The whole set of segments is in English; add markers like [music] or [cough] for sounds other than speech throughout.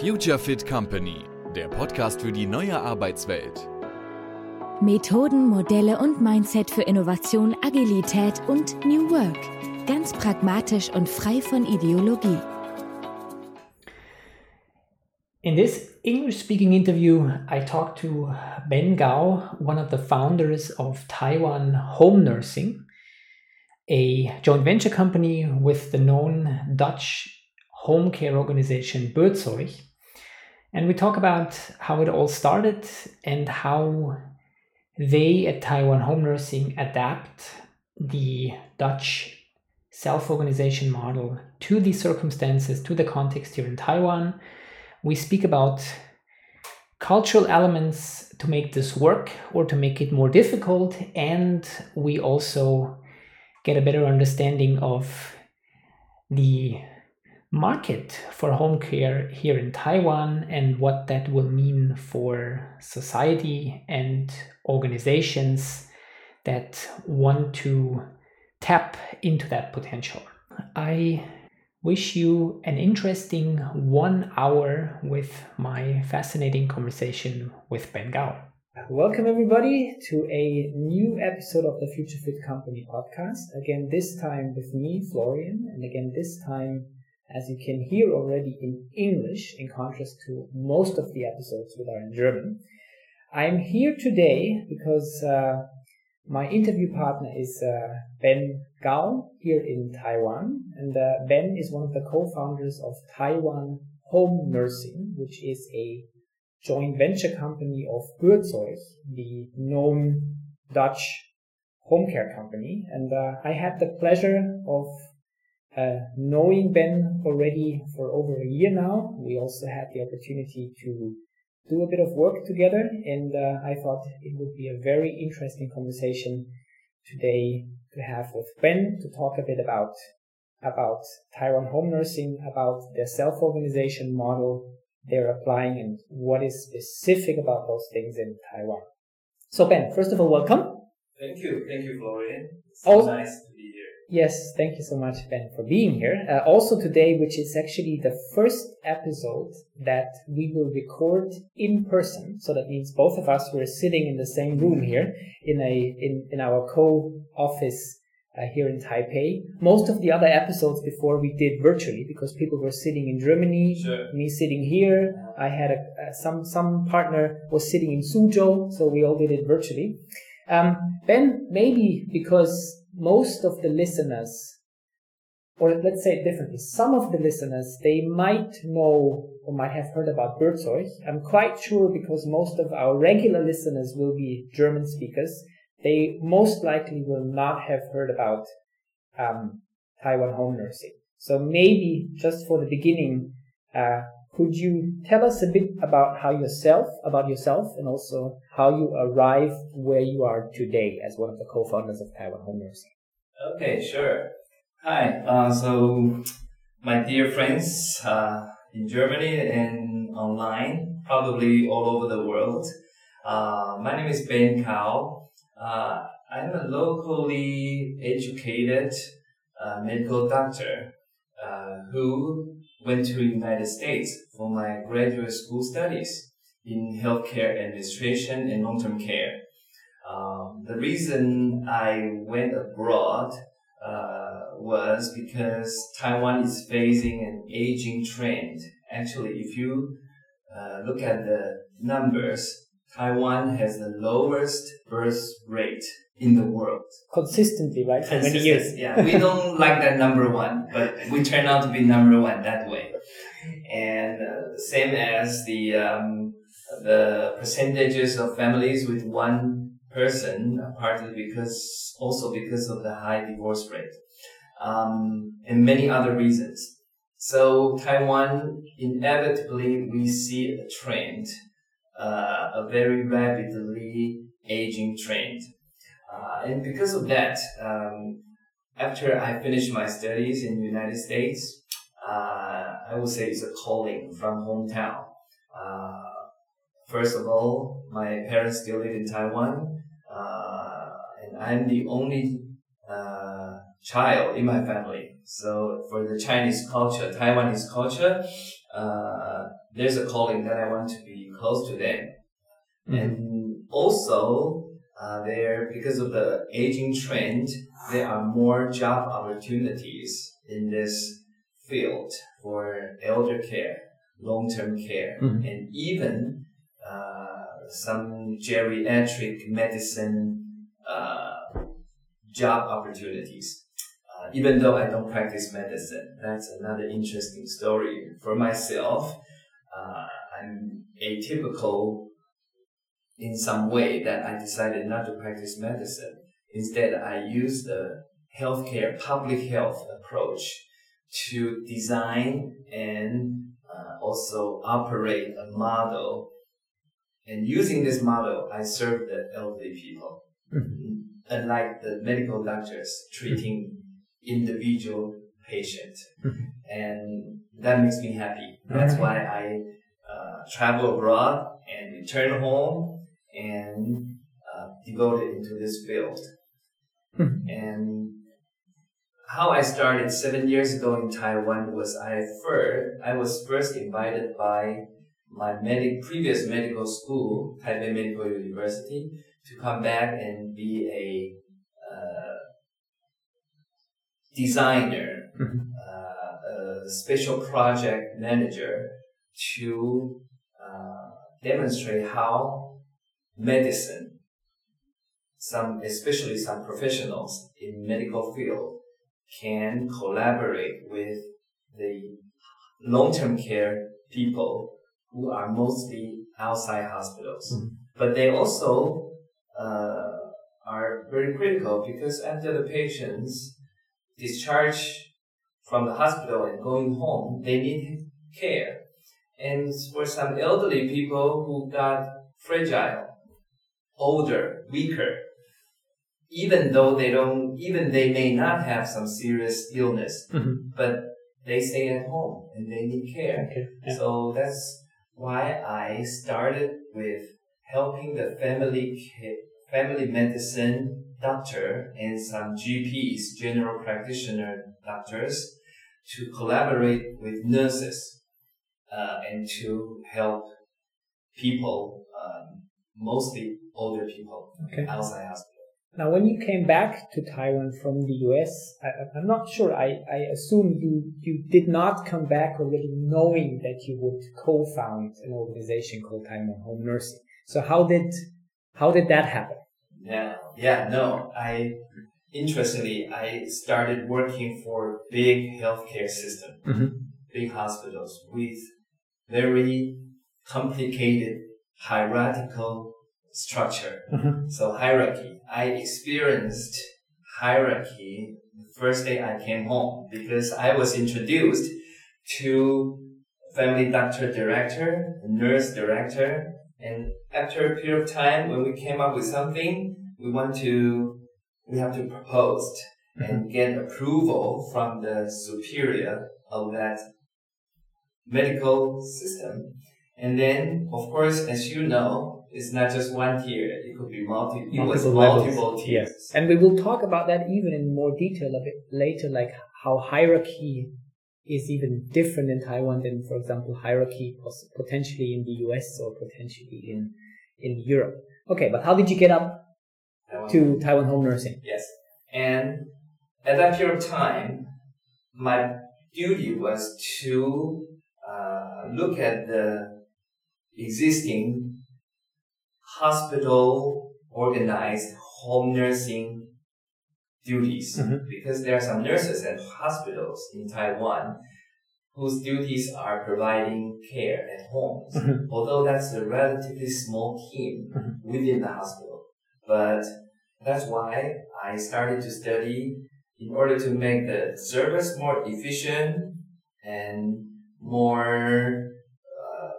Future Fit Company, der Podcast für die neue Arbeitswelt. Methoden, Modelle und Mindset für Innovation, Agilität und New Work. Ganz pragmatisch und frei von Ideologie. In this English speaking interview, I talked to Ben Gao, one of the founders of Taiwan Home Nursing, a joint venture company with the known Dutch home care organization Buurtzorg. And we talk about how it all started and how they at Taiwan Home Nursing adapt the Dutch self organization model to the circumstances, to the context here in Taiwan. We speak about cultural elements to make this work or to make it more difficult, and we also get a better understanding of the market for home care here in Taiwan and what that will mean for society and organizations that want to tap into that potential. I wish you an interesting one hour with my fascinating conversation with Ben Gao. Welcome, everybody, to a new episode of the Future Fit Company podcast. Again, this time with me, Florian, and again, this time as you can hear already in English, in contrast to most of the episodes that are in German. I'm here today because uh, my interview partner is uh, Ben Gao here in Taiwan, and uh, Ben is one of the co-founders of Taiwan Home Nursing, which is a joint venture company of Buurtzorg, the known Dutch home care company. And uh, I had the pleasure of uh, knowing Ben already for over a year now, we also had the opportunity to do a bit of work together, and uh, I thought it would be a very interesting conversation today to have with Ben to talk a bit about about Taiwan home nursing, about their self-organization model they're applying, and what is specific about those things in Taiwan. So Ben, first of all, welcome. Thank you, thank you, Florian. It's so nice to be here. Yes, thank you so much, Ben, for being here. Uh, also today, which is actually the first episode that we will record in person. So that means both of us were sitting in the same room here in a in, in our co-office uh, here in Taipei. Most of the other episodes before we did virtually because people were sitting in Germany, Sure. me sitting here. I had a, uh, some some partner was sitting in Suzhou, so we all did it virtually. Um, ben, maybe because most of the listeners, or let's say it differently, some of the listeners, they might know or might have heard about Buurtzorg. I'm quite sure because most of our regular listeners will be German speakers. They most likely will not have heard about um, Taiwan home nursing. So maybe just for the beginning, uh, could you tell us a bit about how yourself, about yourself, and also how you arrived where you are today as one of the co-founders of Taiwan Home Nursing? Okay, sure. Hi. Uh, so, my dear friends uh, in Germany and online, probably all over the world. Uh, my name is Ben Kao. Uh, I'm a locally educated uh, medical doctor uh, who went to the United States for my graduate school studies in healthcare administration and long-term care. Um, the reason I went abroad uh, was because Taiwan is facing an aging trend. Actually, if you uh, look at the numbers, Taiwan has the lowest birth rate in the world. Consistently, right? For many years. Yeah, we don't [laughs] like that number one, but we turn out to be number one that way. And uh, same as the um, the percentages of families with one person, partly because also because of the high divorce rate, um, and many other reasons. So Taiwan, inevitably, we see a trend, uh, a very rapidly aging trend. Uh, and because of that, um, after I finished my studies in the United States, uh, I would say it's a calling from hometown. Uh, first of all, my parents still live in Taiwan, uh, and I'm the only child in my family. So for the Chinese culture, Taiwanese culture, uh, there's a calling that I want to be close to them. Mm-hmm. And also, uh, there, because of the aging trend, there are more job opportunities in this field for elder care, long-term care, Mhm. and even uh, some geriatric medicine uh, job opportunities. Uh, even though I don't practice medicine, that's another interesting story for myself. Uh, I'm atypical in some way that I decided not to practice medicine. Instead, I use the healthcare, public health approach to design and uh, also operate a model. And using this model, I serve the elderly people, Mhm. unlike the medical doctors treating individual patient. Mhm. And that makes me happy. That's why I uh, travel abroad and return home and uh, devoted into this field. Mhm. And how I started seven years ago in Taiwan was I first I was first invited by my medic previous medical school, Taipei Medical University, to come back and be a designer, Mhm. uh, a special project manager to uh, demonstrate how medicine, some especially some professionals in medical field, can collaborate with the long-term care people who are mostly outside hospitals. Mhm. But they also uh, are very critical because after the patients discharge from the hospital and going home, they need care. And for some elderly people who got fragile, older, weaker, even though they don't, even they may not have some serious illness, Mhm. but they stay at home and they need care. Okay. Yeah. So that's why I started with helping the family family medicine doctor and some GPs, general practitioner doctors, to collaborate with nurses uh, and to help people, um, mostly older people Okay. outside hospital. Now, when you came back to Taiwan from the US, I, I'm not sure. I, I assume you, you did not come back already knowing that you would co-found an organization called Taiwan Home Nursing. So how did how did that happen? Yeah, yeah, no. I interestingly, I started working for big healthcare system, Mm-hmm. big hospitals with very complicated hierarchical structure. Mm-hmm. So hierarchy. I experienced hierarchy the first day I came home because I was introduced to family doctor director, nurse director, and after a period of time when we came up with something, we want to, we have to propose and get approval from the superior of that medical system. And then, of course, as you know, it's not just one tier. It could be multi. Multiple multiple levels. tiers. Yes. And we will talk about that even in more detail a bit later, like how hierarchy is even different in Taiwan than, for example, hierarchy pos- potentially in the US or potentially in, in Europe. Okay, but how did you get up To Taiwan Home Nursing? Yes. And at that period of time, my duty was to uh, look at the existing hospital organized home nursing duties Mhm. because there are some nurses at hospitals in Taiwan whose duties are providing care at homes Mhm. although that's a relatively small team Mhm. within the hospital. But that's why I started to study in order to make the service more efficient and more uh,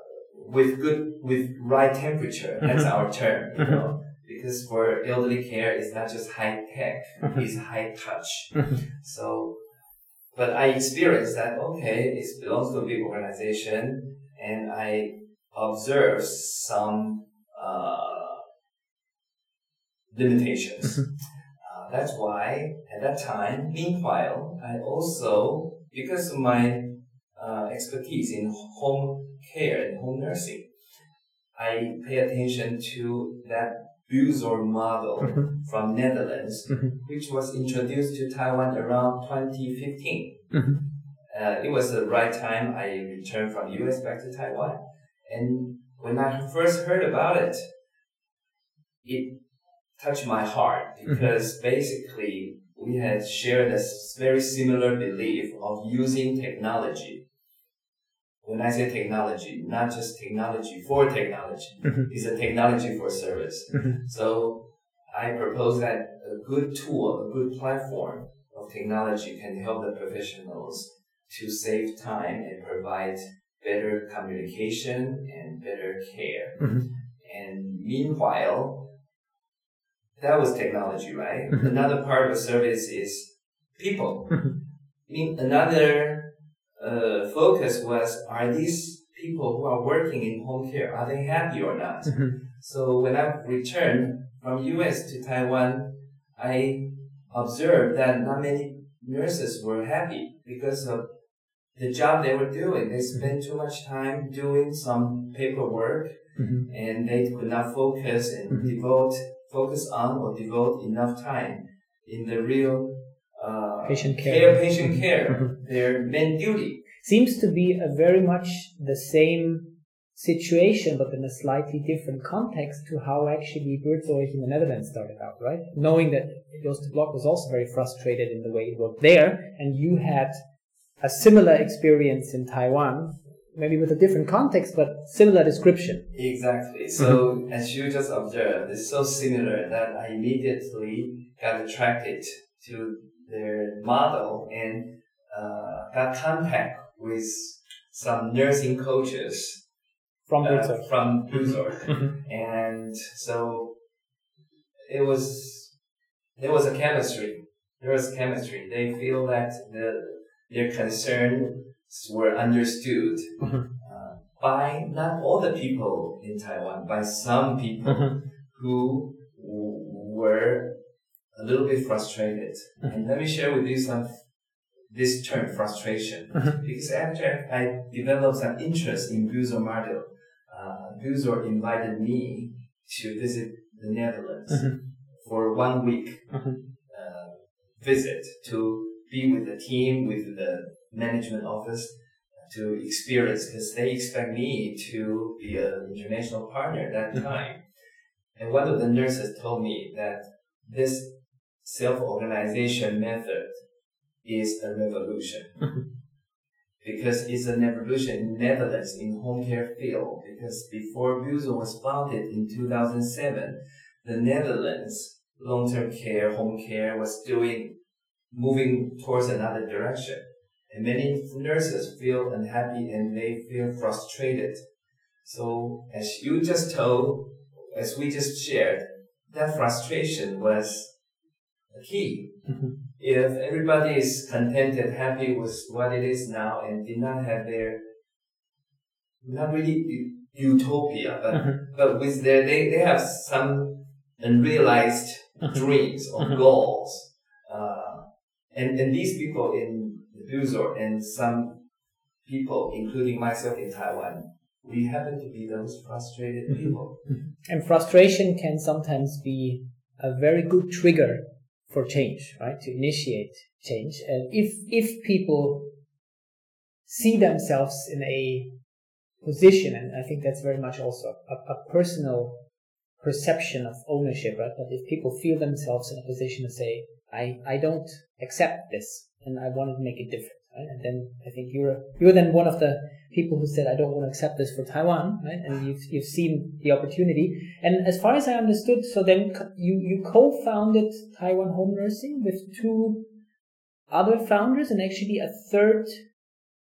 with good with right temperature. [laughs] That's our term, you know. [laughs] Because for elderly care, it's not just high tech; [laughs] it's high touch. So, but I experienced that, okay, it belongs to a big organization and I observed some, uh, limitations. Mhm. Uh, that's why at that time, meanwhile, I also, because of my uh, expertise in home care and home nursing, I pay attention to that Buurtzorg model Mhm. from Netherlands, Mhm. which was introduced to Taiwan around 2015. Mhm. Uh, it was the right time I returned from US back to Taiwan. And when I first heard about it, it touched my heart because basically we had shared a very similar belief of using technology. When I say technology, not just technology for technology, Mhm. it's a technology for service. Mhm. So I propose that a good tool, a good platform of technology can help the professionals to save time and provide better communication and better care. Mhm. And meanwhile, that was technology, right? Mhm. Another part of service is people. [laughs] Mhm. mean, another uh, focus was, are these people who are working in home care, are they happy or not? Mhm. So when I returned from US to Taiwan, I observed that not many nurses were happy because of the job they were doing. They spent too much time doing some paperwork and they could not focus and devote, focus on or devote enough time in the real uh, Patient care. patient Mhm. care, Mhm. their main duty. Seems to be a very much the same situation, but in a slightly different context to how actually Buurtzorg in the Netherlands started out, right? Knowing that Joost de Blok was also very frustrated in the way he worked there, and you had a similar experience in Taiwan, maybe with a different context, but similar description. Exactly. So as you just observed, it's so similar that I immediately got attracted to their model and uh, got contact with some nursing coaches From uh, Buurtzorg. from Buurtzorg. Mhm. and so it was there was a chemistry. There was chemistry. They feel that the their concerns were understood Mhm. uh, by not all the people in Taiwan, by some people Mhm. who w- were a little bit frustrated. And let me share with you some this term frustration because after I developed some interest in Buurtzorg model, uh, invited me to visit the Netherlands for one week uh, visit to be with the team, with the management office, to experience because they expect me to be an international partner at that Mhm. time. And one of the nurses told me that this self-organization method is a revolution Mhm. because it's a revolution in Netherlands in home care field. Because before Buurtzorg was founded in 2007, the Netherlands long-term care, home care was doing, moving towards another direction. And many nurses feel unhappy and they feel frustrated. So as you just told, as we just shared, that frustration was the key Mhm. if everybody is contented, happy with what it is now, and did not have their, not really utopia, but, Mhm. but with their, they, they have some unrealized Mhm. dreams or goals. Uh, and, and these people in Buurtzorg and some people, including myself in Taiwan, we happen to be those frustrated Mhm. people. And frustration can sometimes be a very good trigger for change, right? To initiate change. And if, if people see themselves in a position, and I think that's very much also a, a personal perception of ownership, right? But if people feel themselves in a position to say, I, I don't accept this and I want to make it different, right? And then I think you're, you're then one of the people who said, I don't want to accept this for Taiwan, right? And you've, you've seen the opportunity. And as far as I understood, so then you, you co-founded Taiwan Home Nursing with two other founders and actually a third,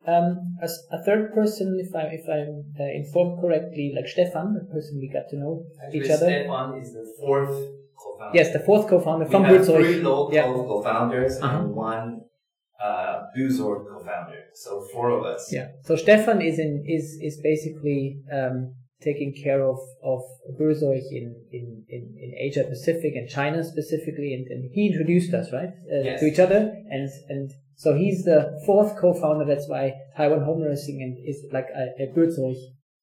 um, a, a third person, if I, if I'm uh, informed correctly, like Stefan, the person we got to know Actually, each other. Stefan is the fourth co-founder. Yes, the fourth co-founder We from have three local Yeah. co-founders Uh-huh. and one uh, Buurtzorg co-founder. So four of us. Yeah. So Stefan is in is is basically um, taking care of of Buurtzorg in, in, in, in Asia Pacific and China specifically, and, and he introduced us right uh, Yes. to each other, and and so he's the fourth co-founder. That's why Taiwan Home Nursing and is like a, a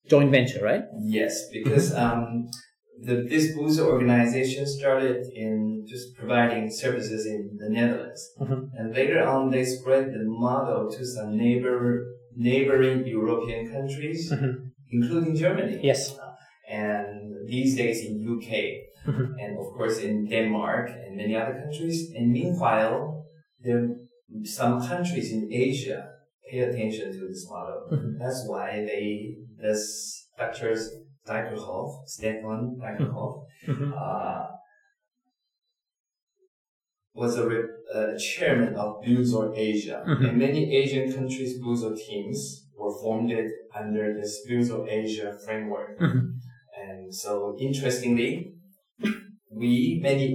joint venture, right? Yes, because um, the, this booster organization started in just providing services in the Netherlands, Mhm. and later on they spread the model to some neighbor neighboring European countries, Mhm. including Germany. Yes. and these days in UK, Mhm. and of course in Denmark and many other countries. And meanwhile, there some countries in Asia pay attention to this model. Mhm. That's why they this Dr. Dijkerhoff, Stefan Dijkerhoff, Mhm. uh, was a re- uh, chairman of Buurtzorg Asia. Mhm. And many Asian countries' Buurtzorg teams were formed under this Buurtzorg Asia framework. Mhm. And so, interestingly, we, many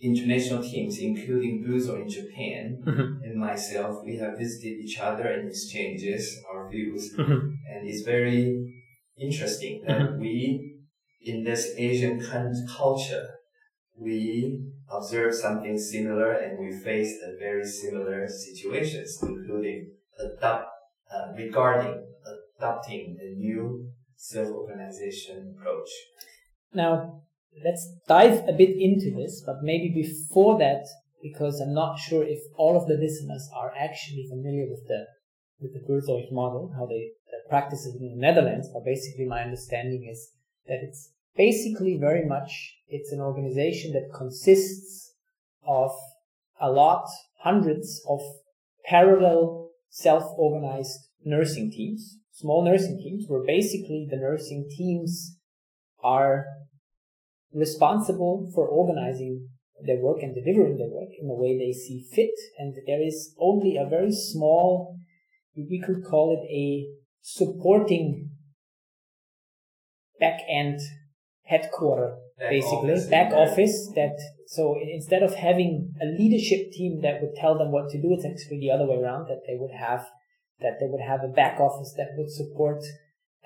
international teams, including Buurtzorg in Japan Mhm. and myself, we have visited each other and exchanges our views. Mhm. And it's very interesting that we, in this Asian cul- culture, we observe something similar and we face the very similar situations, including adopt, uh, regarding adopting the new self-organization approach. Now, let's dive a bit into this, but maybe before that, because I'm not sure if all of the listeners are actually familiar with the with the Buurtzorg model, how they practice it in the Netherlands. But basically, my understanding is that it's basically very much it's an organization that consists of a lot, hundreds of parallel self-organized nursing teams, small nursing teams, where basically the nursing teams are responsible for organizing their work and delivering their work in the way they see fit. And there is only a very small, we could call it a supporting back end headquarter, Back basically office, back yeah. office that so instead of having a leadership team that would tell them what to do it's actually the other way around that they would have that they would have a back office that would support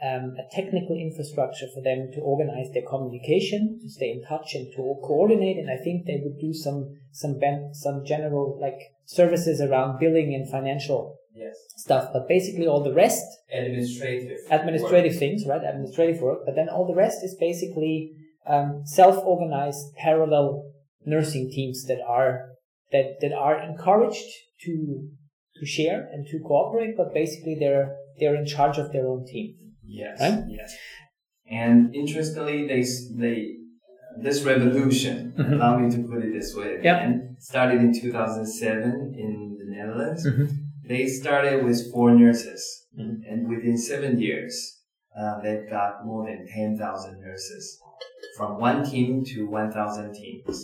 um, a technical infrastructure for them to organize their communication, to stay in touch, and to coordinate. And I think they would do some some ben- some general like services around billing and financial Yes. stuff. But basically, all the rest, Administrative. administrative work. things, right? Administrative work. But then all the rest is basically um, self-organized parallel nursing teams that are that that are encouraged to to share and to cooperate. But basically, they're they're in charge of their own team. Yes. Right? Yes. And interestingly, they they this revolution, Mhm. allow me to put it this way again, started in 2007 in the Netherlands. Mm-hmm. They started with four nurses, Mhm. and within seven years, uh, they've got more than 10,000 nurses, from one team to 1,000 teams.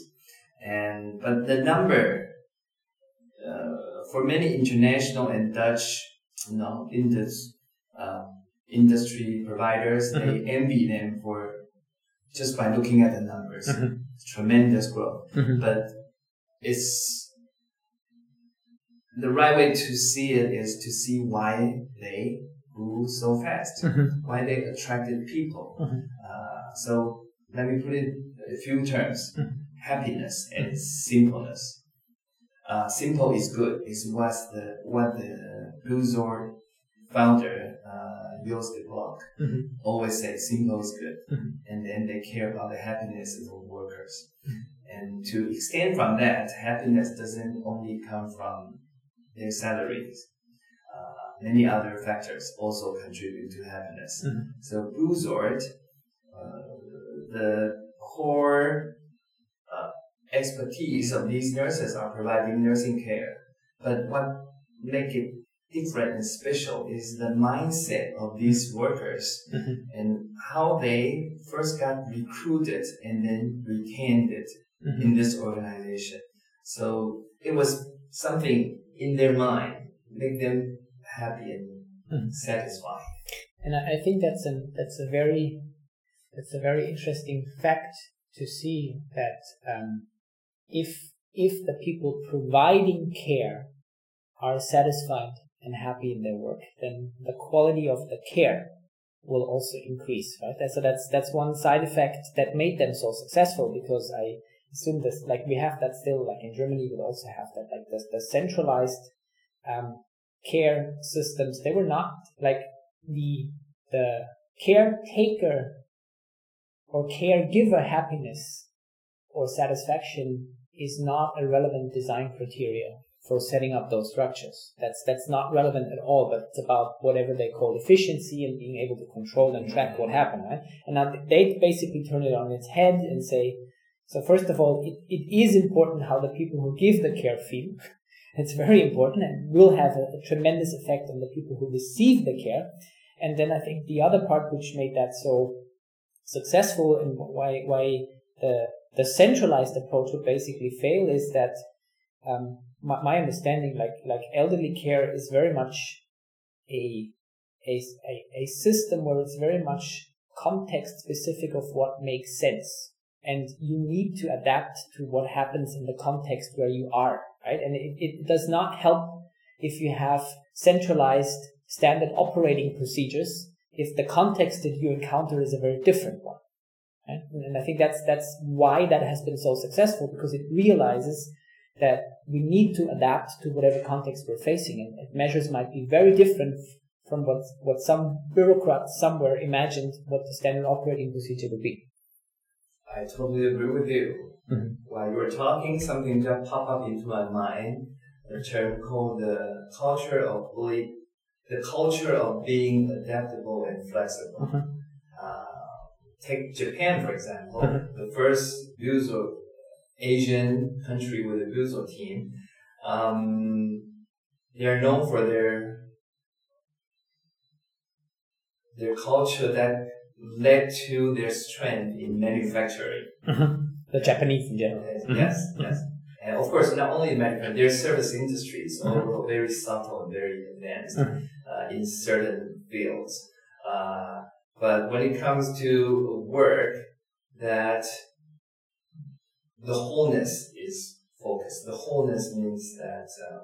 And but the number uh, for many international and Dutch, you know, indus, uh, industry providers, they envy them for just by looking at the numbers. Mhm. Tremendous growth, Mhm. but it's the right way to see it is to see why they grew so fast, Mhm. why they attracted people. Mhm. Uh, so let me put it a few terms: Mhm. happiness and simpleness. Uh, simple is good. Is what's the what the Buurtzorg founder uh, Joost de Blok Mhm. always say. Simple is good, Mhm. and then they care about the happiness of the workers. Mhm. And to extend from that, happiness doesn't only come from their salaries. Uh, many other factors also contribute to happiness. Mhm. So Buurtzorg, uh, the core uh, expertise of these nurses are providing nursing care. But what make it different and special is the mindset of these workers Mhm. and how they first got recruited and then retained it Mhm. in this organization. So it was something in their mind, make them happy and Mhm. satisfied. And I I think that's a that's a very that's a very interesting fact to see that um, if if the people providing care are satisfied and happy in their work, then the quality of the care will also increase, right? So that's that's one side effect that made them so successful because I assume this like we have that still like in Germany we also have that like the, the centralized um, care systems they were not like the the caretaker or caregiver happiness or satisfaction is not a relevant design criteria for setting up those structures. That's that's not relevant at all, but it's about whatever they call efficiency and being able to control and track what happened, right? And now they basically turn it on its head and say, so first of all, it, it is important how the people who give the care feel. [laughs] it's very important and will have a, a tremendous effect on the people who receive the care. And then I think the other part which made that so successful and why why the the centralized approach would basically fail is that um, my, my understanding, like like elderly care, is very much a a, a, a system where it's very much context specific of what makes sense and you need to adapt to what happens in the context where you are right and it, it does not help if you have centralized standard operating procedures if the context that you encounter is a very different one right? and i think that's that's why that has been so successful because it realizes that we need to adapt to whatever context we're facing, and measures might be very different from what what some bureaucrat somewhere imagined what the standard operating procedure would be. I totally agree with you. Mm-hmm. While you were talking, something just popped up into my mind. A term called the culture of the culture of being adaptable and flexible. Mm-hmm. Uh, take Japan, for example. Mm-hmm. The first use of Asian country with a Buurtzorg team. Um, they are known for their their culture that led to their strength in manufacturing. Mm-hmm. The Japanese in general. Yes, mm-hmm. yes, yes. And of course, not only in manufacturing, their service industries, mm-hmm. very subtle and very advanced mm-hmm. uh, in certain fields. Uh, but when it comes to work that the wholeness is focused. The wholeness means that uh,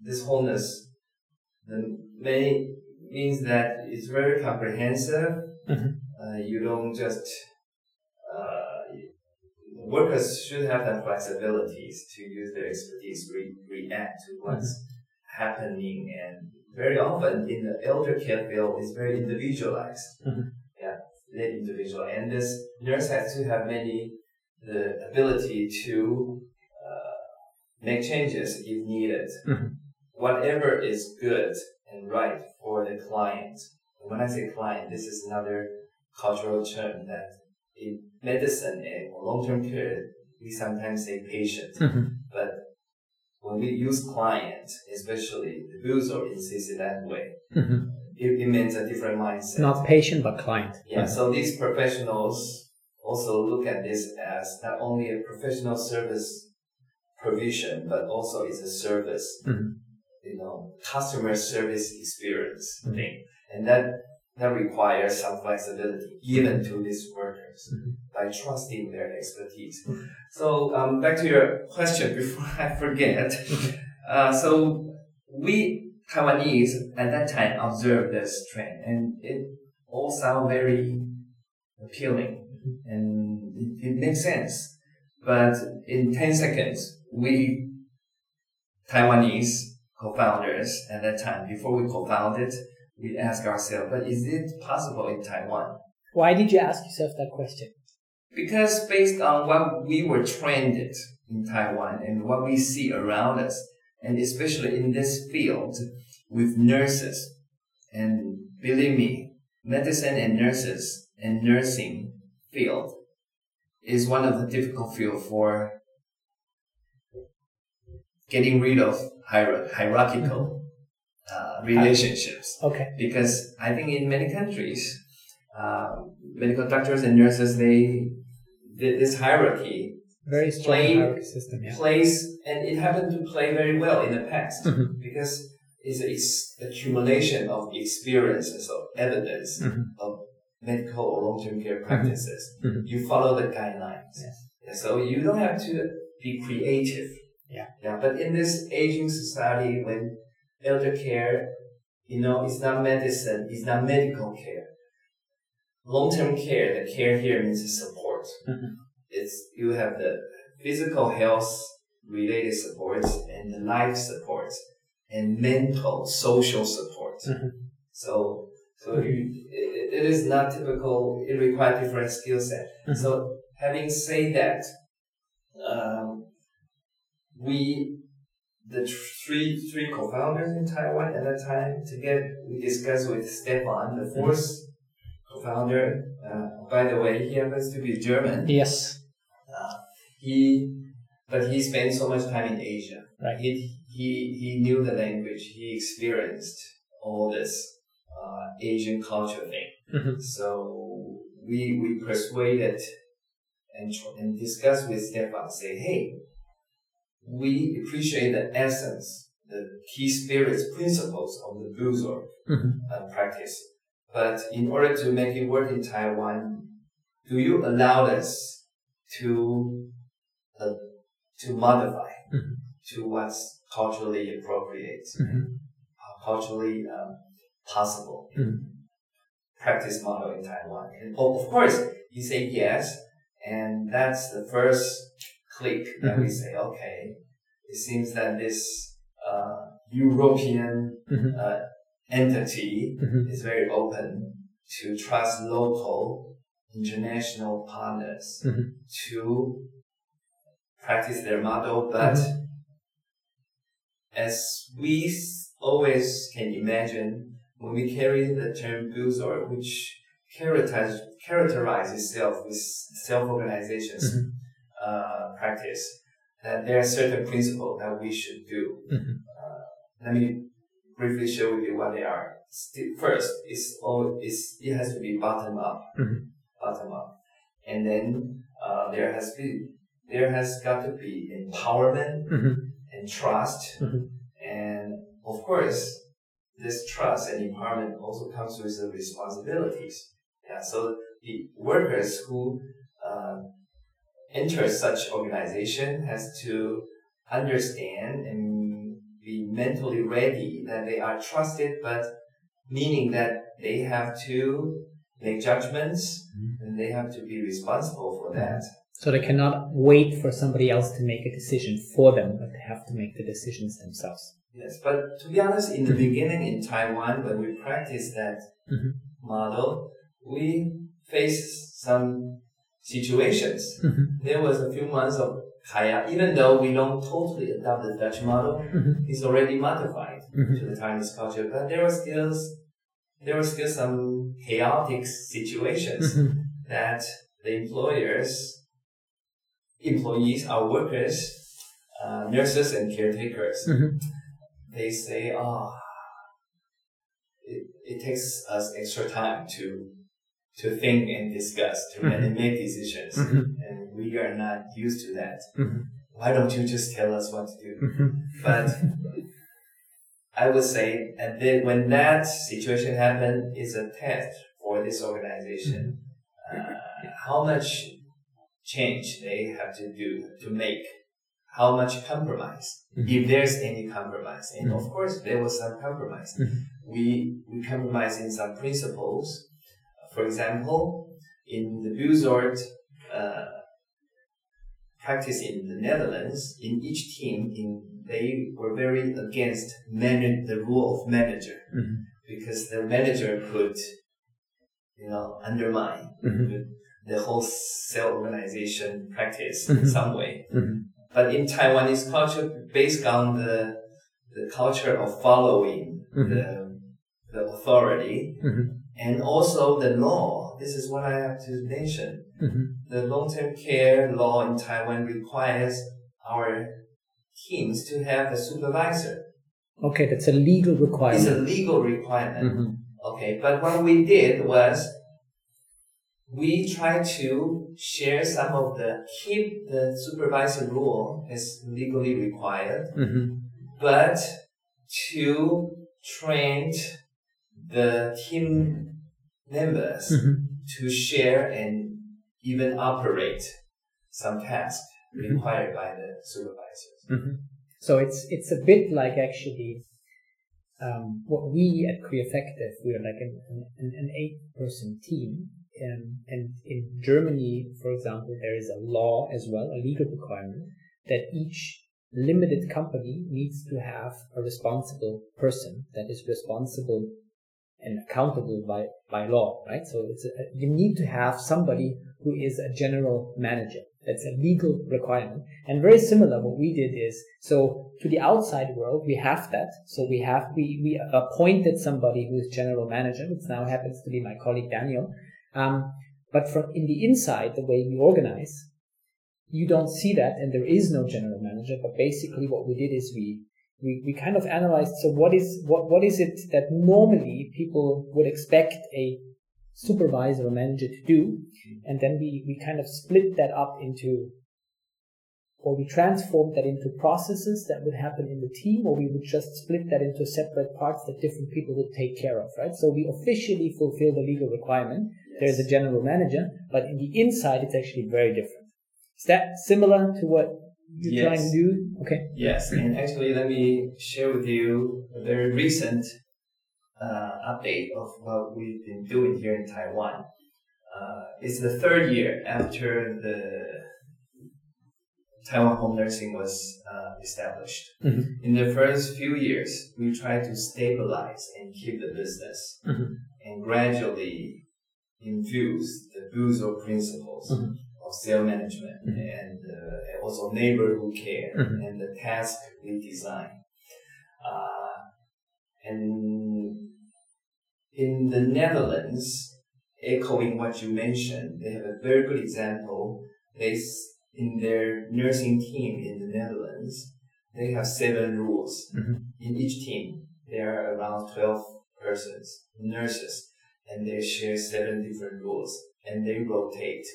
this wholeness the may means that it's very comprehensive. Mm-hmm. Uh, you don't just uh, workers should have that flexibilities to use their expertise re- react to what's mm-hmm. happening and very often in the elder care field it's very individualized. Mm-hmm. Yeah, very individual. And this nurse has to have many the ability to uh, make changes if needed. Mm-hmm. Whatever is good and right for the client. When I say client, this is another cultural term that in medicine and long-term care, we sometimes say patient. Mm-hmm. But when we use client, especially the Buurtzorg insists that way, mm-hmm. it, it, means a different mindset. Not patient, but client. Yeah, so these professionals also look at this as not only a professional service provision, but also it's a service, mm-hmm. you know, customer service experience mm-hmm. thing. And that, that requires some flexibility given to these workers mm-hmm. by trusting their expertise. Mm-hmm. So, um, back to your question before [laughs] I forget. Mm-hmm. Uh, so we Taiwanese at that time observed this trend and it all sound very appealing and it, it makes sense. But in 10 seconds, we Taiwanese co-founders at that time, before we co-founded, we ask ourselves, but is it possible in Taiwan? Why did you ask yourself that question? Because based on what we were trained in Taiwan and what we see around us, and especially in this field with nurses, and believe me, medicine and nurses and nursing field is one of the difficult field for getting rid of hier- hierarchical uh, relationships. Okay. Because I think in many countries, uh, medical doctors and nurses, they this hierarchy very strong play, hierarchy system yeah. plays, and it happened to play very well in the past mm-hmm. because it's an accumulation of experiences of evidence mm-hmm. of medical or long-term care mm-hmm. practices. Mm-hmm. You follow the guidelines. Yes. Yeah, so you don't have to be creative. Yeah. Yeah. But in this aging society, when elder care, you know, it's not medicine, it's not medical care. long-term care, the care here means support. Mhm. It's you have the physical health related support and the life support and mental social support. Mhm. So so you, it, it is not typical. It requires different skill set. Mhm. So having said that, um, we the three three co-founders in Taiwan at that time together we discussed with Stefan, the 4th co-founder. Uh, by the way, he happens to be German. Yes. Uh, he but he spent so much time in Asia. Right. He he he knew the language. He experienced all this uh, Asian culture thing. Mhm. So we we persuaded and tr- and discussed with Stefan. Say, hey, we appreciate the essence, the key spirits, principles of the Buurtzorg Mhm. uh, practice. But in order to make it work in Taiwan, do you allow us to uh, to modify Mhm. to what's culturally appropriate, Mhm. uh, culturally um, possible Mhm. practice model in Taiwan? And of of course, you say yes, and that's the first click that we Mhm. say, okay, it seems that this uh, European Mhm. uh, entity Mhm. is very open to trust local international partners Mhm. to practice their model, but Mhm. as we always can imagine, when we carry the term Buurtzorg, which characterize, characterize itself with self-organizations Mhm. Uh, practice, that there are certain principles that we should do. Mhm. Uh, let me briefly share with you what they are. First, it's all it's, it has to be bottom up, Mhm. bottom up, and then uh, there has be there has got to be empowerment Mhm. and trust, Mhm. and of course, this trust and empowerment also comes with the responsibilities. Yeah, so the workers who enter such organization has to understand and be mentally ready that they are trusted, but meaning that they have to make judgments and they have to be responsible for that. So they cannot wait for somebody else to make a decision for them, but they have to make the decisions themselves. Yes, but to be honest, in the beginning in Taiwan, when we practiced that Mhm. model, we faced some situations. Mhm. There was a few months of kaya, even though we don't totally adopt the Dutch model, Mhm. it's already modified Mhm. to the Chinese culture, but there was still there were still some chaotic situations Mhm. that the employers, employees, our workers, uh, nurses and caretakers, Mhm. they say, oh, it, it takes us extra time to to think and discuss, to Mhm. and make decisions, Mhm. and we are not used to that. Mhm. Why don't you just tell us what to do? Mhm. But I would say, and then when that situation happened, is a test for this organization. Uh, how much change they have to do to make, how much compromise, Mhm. if there's any compromise. And Mhm. of course, there was some compromise. Mhm. We we compromise in some principles. For example, in the Buurtzorg uh, practice in the Netherlands, in each team, in they were very against man- the rule of manager Mhm. because the manager could, you know, undermine Mhm. the whole self-organization practice Mhm. in some way. Mhm. But in Taiwanese culture, based on the the culture of following Mhm. the the authority Mhm. And also the law, this is what I have to mention Mhm. the long-term care law in Taiwan requires our teams to have a supervisor. Okay, that's a legal requirement. It's a legal requirement. Mhm. Okay, but what we did was we tried to share some of the keep the supervisor rule as legally required, Mhm. but to train the team members Mhm. to share and even operate some tasks Mhm. required by the supervisors. Mhm. So it's it's a bit like actually um, what we at Creaffective we are like an, an, an eight person team um, and in Germany, for example, there is a law as well, a legal requirement that each limited company needs to have a responsible person that is responsible and accountable by, by law, right? So it's a, you need to have somebody who is a general manager. That's a legal requirement. And very similar, what we did is, so to the outside world, we have that. So we have, we, we appointed somebody who is general manager, which now happens to be my colleague Daniel. Um, but from in the inside, the way we organize, you don't see that and there is no general manager. But basically what we did is we, we, we kind of analyzed, so what is, what, what is it that normally people would expect a supervisor or manager to do. And then we, we kind of split that up into, or we transformed that into processes that would happen in the team, or we would just split that into separate parts that different people would take care of, right? So we officially fulfill the legal requirement. Yes. There's a general manager, but in the inside, it's actually very different. Is that similar to what you're yes. trying to do? Okay. Yes, and actually, let me share with you a very recent uh, update of what we've been doing here in Taiwan. Uh, it's the third year after the Taiwan home nursing was uh, established. Mm-hmm. In the first few years, we tried to stabilize and keep the business mm-hmm. and gradually infuse the Buurtzorg principles mm-hmm. Of self-management mm-hmm. and uh, also neighborhood care mm-hmm. and the task we design. Uh, and in the Netherlands, echoing what you mentioned, they have a very good example. They, in their nursing team in the Netherlands, they have seven rules. Mm-hmm. In each team, there are around 12 persons, nurses, and they share seven different rules, and they rotate.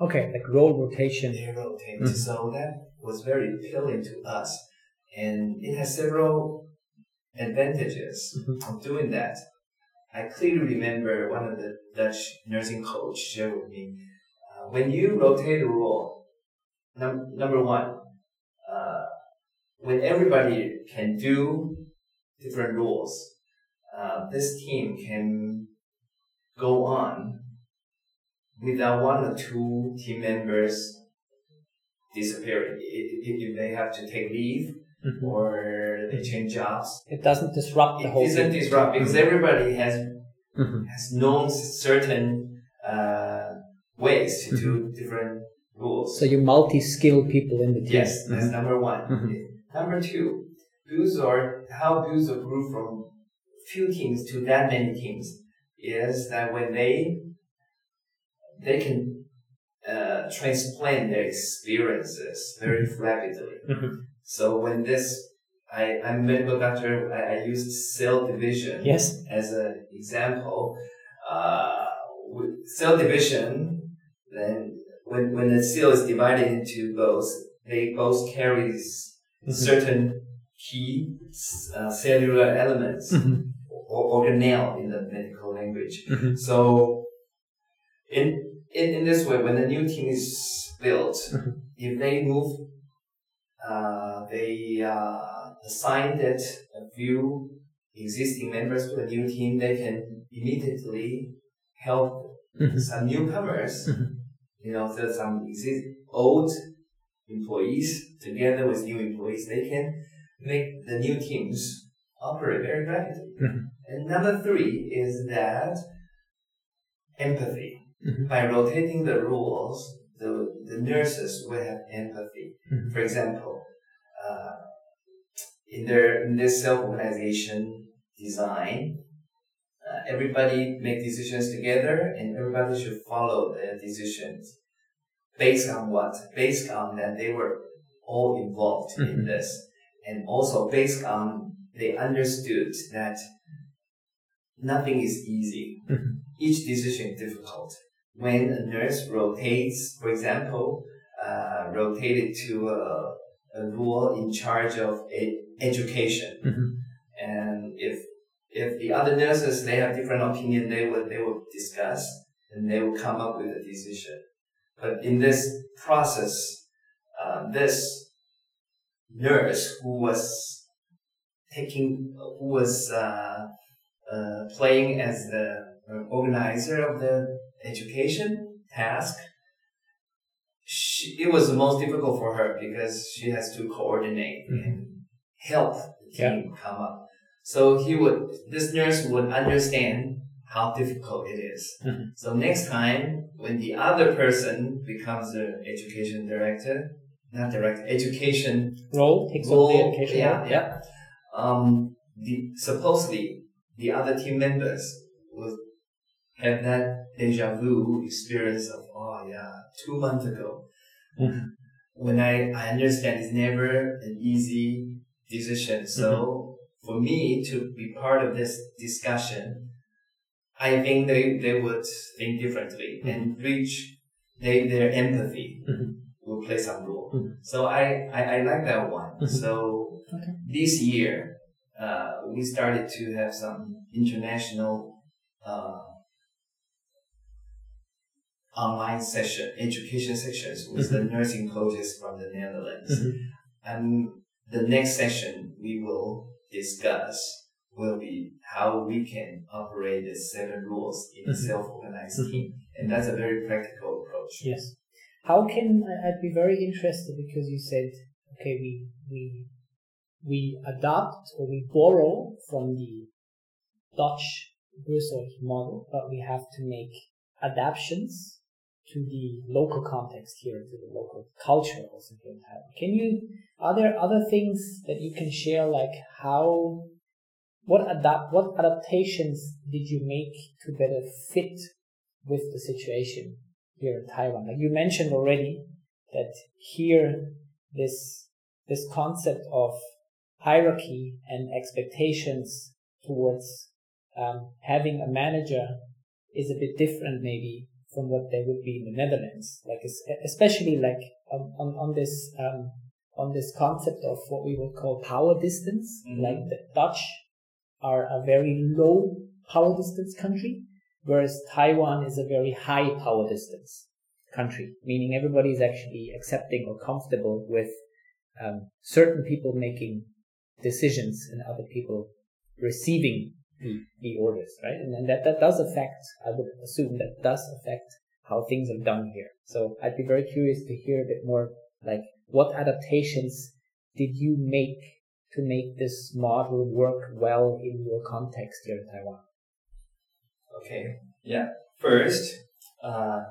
Okay, like role rotation. They rotate. Mm-hmm. So that was very appealing to us. And it has several advantages mm-hmm. of doing that. I clearly remember one of the Dutch nursing coach shared with me, uh, when you rotate a role, num- number one, uh, when everybody can do different roles, uh, this team can go on without one or two team members disappearing. If, if they have to take leave, mm-hmm. or they change jobs. It doesn't disrupt the it whole. It doesn't thing. disrupt because mm-hmm. everybody has mm-hmm. has known certain uh, ways to do mm-hmm. different rules. So you multi-skill people in the team. Yes, that's mm-hmm. number one. Mm-hmm. Number two, Buurtzorg how Buurtzorg grew from few teams to that many teams is that when they they can uh, transplant their experiences very rapidly. Mm-hmm. So when this, I, I'm a medical doctor, I, I used cell division yes. as an example. Uh, with cell division, then when, when the cell is divided into both, they both carries mm-hmm. certain key uh, cellular elements mm-hmm. or organelle in the medical language. Mm-hmm. So in, in in this way, when the new team is built, mm-hmm. if they move uh, they uh, assigned it a few existing members to the new team. They can immediately help mm-hmm. some newcomers. Mm-hmm. You know, so some exist old employees together with new employees, they can make the new teams operate very rapidly. And number three is that empathy. Mm-hmm. By rotating the rules, the, the nurses will have empathy. Mm-hmm. For example, uh, in their in this self organization design, uh, everybody make decisions together, and everybody should follow their decisions. Based on what? Based on that they were all involved mm-hmm. in this, and also based on they understood that nothing is easy. Mm-hmm. Each decision is difficult when a nurse rotates, for example, uh, rotated to a, a, role in charge of a, education, mm-hmm. and if if the other nurses they have different opinion, they will they will discuss and they will come up with a decision. But in this process, uh, this nurse who was taking, who was uh, uh, playing as the uh, organizer of the education task, she, it was the most difficult for her because she has to coordinate Mhm. and help the team come up. So he would, this nurse would understand how difficult it is. Mhm. So next time, when the other person becomes the education director, not director, education Role takes over the education. yeah, role. yeah. Um, the supposedly the other team members will have that deja vu experience of oh yeah, two months ago. Mhm. When I I understand it's never an easy decision. So Mm-hmm. for me to be part of this discussion, I think they they would think differently and reach they their empathy Mhm. will play some role. Mhm. So I, I, I like that one. Mhm. So Okay. this year, uh, we started to have some international uh, online session, education sessions with the nursing coaches from the Netherlands. Mhm. And the next session we will discuss will be how we can operate the seven rules in a Mhm. self-organized Mhm. team. And that's a very practical approach. Yes. How can I- I'd be very interested because you said okay we we we adopt or we borrow from the Dutch research model, but we have to make adaptations to the local context here, to the local culture also here in Taiwan. Can you are there other things that you can share like how what adapt what adaptations did you make to better fit with the situation here in Taiwan. Like you mentioned already that here this this concept of hierarchy and expectations towards um, having a manager is a bit different maybe from what they would be in the Netherlands. Like especially like on on, on this um, on this concept of what we would call power distance. Mhm. Like the Dutch are a very low power distance country whereas Taiwan is a very high power distance country, meaning everybody is actually accepting or comfortable with um, certain people making decisions and other people receiving the, orders, right? And, and that, that does affect, I would assume that does affect how things are done here. So I'd be very curious to hear a bit more, like what adaptations did you make to make this model work well in your context here in Taiwan? Okay. Yeah. First, uh,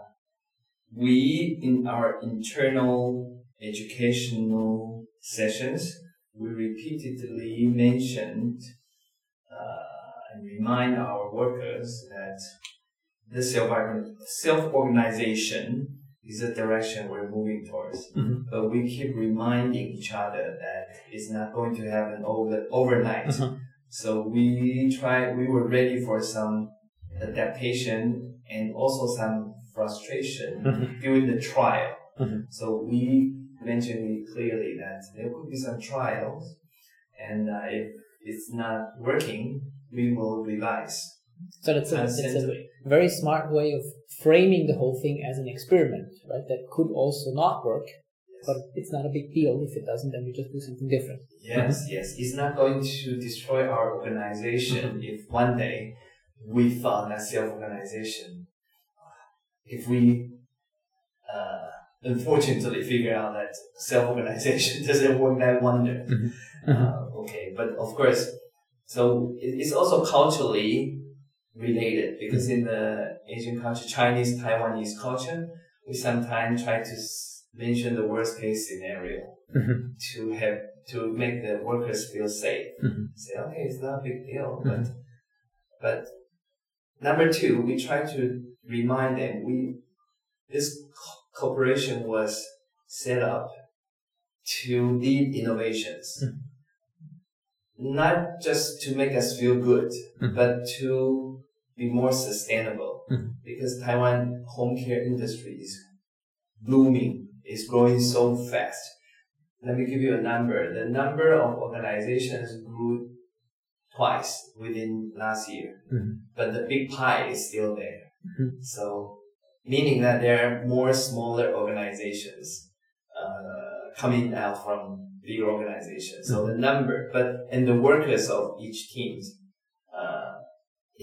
we in our internal educational sessions, we repeatedly mentioned and remind our workers that the self organization is the direction we're moving towards. Mhm. But we keep reminding each other that it's not going to happen over overnight. Uh-huh. So we tried, we were ready for some adaptation and also some frustration Mhm. during the trial. Mhm. So we mentioned clearly that there could be some trials and uh, if it's not working, we will revise. So that's a, Uh, it's a very smart way of framing the whole thing as an experiment, right? That could also not work, but it's not a big deal. If it doesn't, then we just do something different. Yes, yes. It's not going to destroy our organization if one day we found that self-organization. If we, uh, unfortunately figure out that self-organization [laughs] doesn't work that wonder. Uh, okay, but of course, so it's also culturally related because in the Asian culture, Chinese, Taiwanese culture, we sometimes try to mention the worst case scenario Mhm. to have to make the workers feel safe. Mhm. Say, okay, it's not a big deal, but but number two, we try to remind them we this co- corporation was set up to lead innovations, Mhm. Not just to make us feel good, Mhm. but to be more sustainable. Mhm. Because Taiwan home care industry is blooming, is growing so fast. Let me give you a number. The number of organizations grew twice within last year, Mhm. but the big pie is still there. Mhm. So, meaning that there are more smaller organizations uh, coming out from bigger organizations. So the number, but and the workers of each team uh,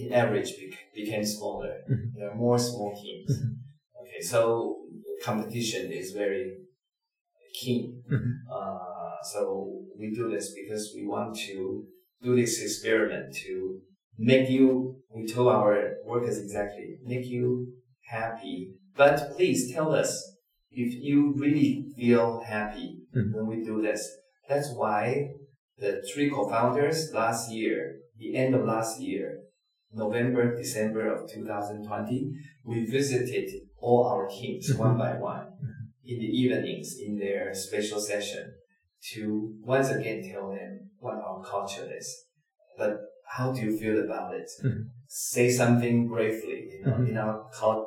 in average bec- became smaller. Mhm. There are more small teams. Mhm. Okay, so competition is very keen. Mhm. Uh, so we do this because we want to do this experiment to make you, we told our workers exactly, make you happy. But please tell us if you really feel happy Mhm. when we do this. That's why the three co-founders last year, the end of last year, November, December of 2020, we visited all our teams Mhm. one by one in the evenings in their special session to once again tell them what our culture is. But how do you feel about it? Mhm. Say something bravely. You know, Mhm. in our cult,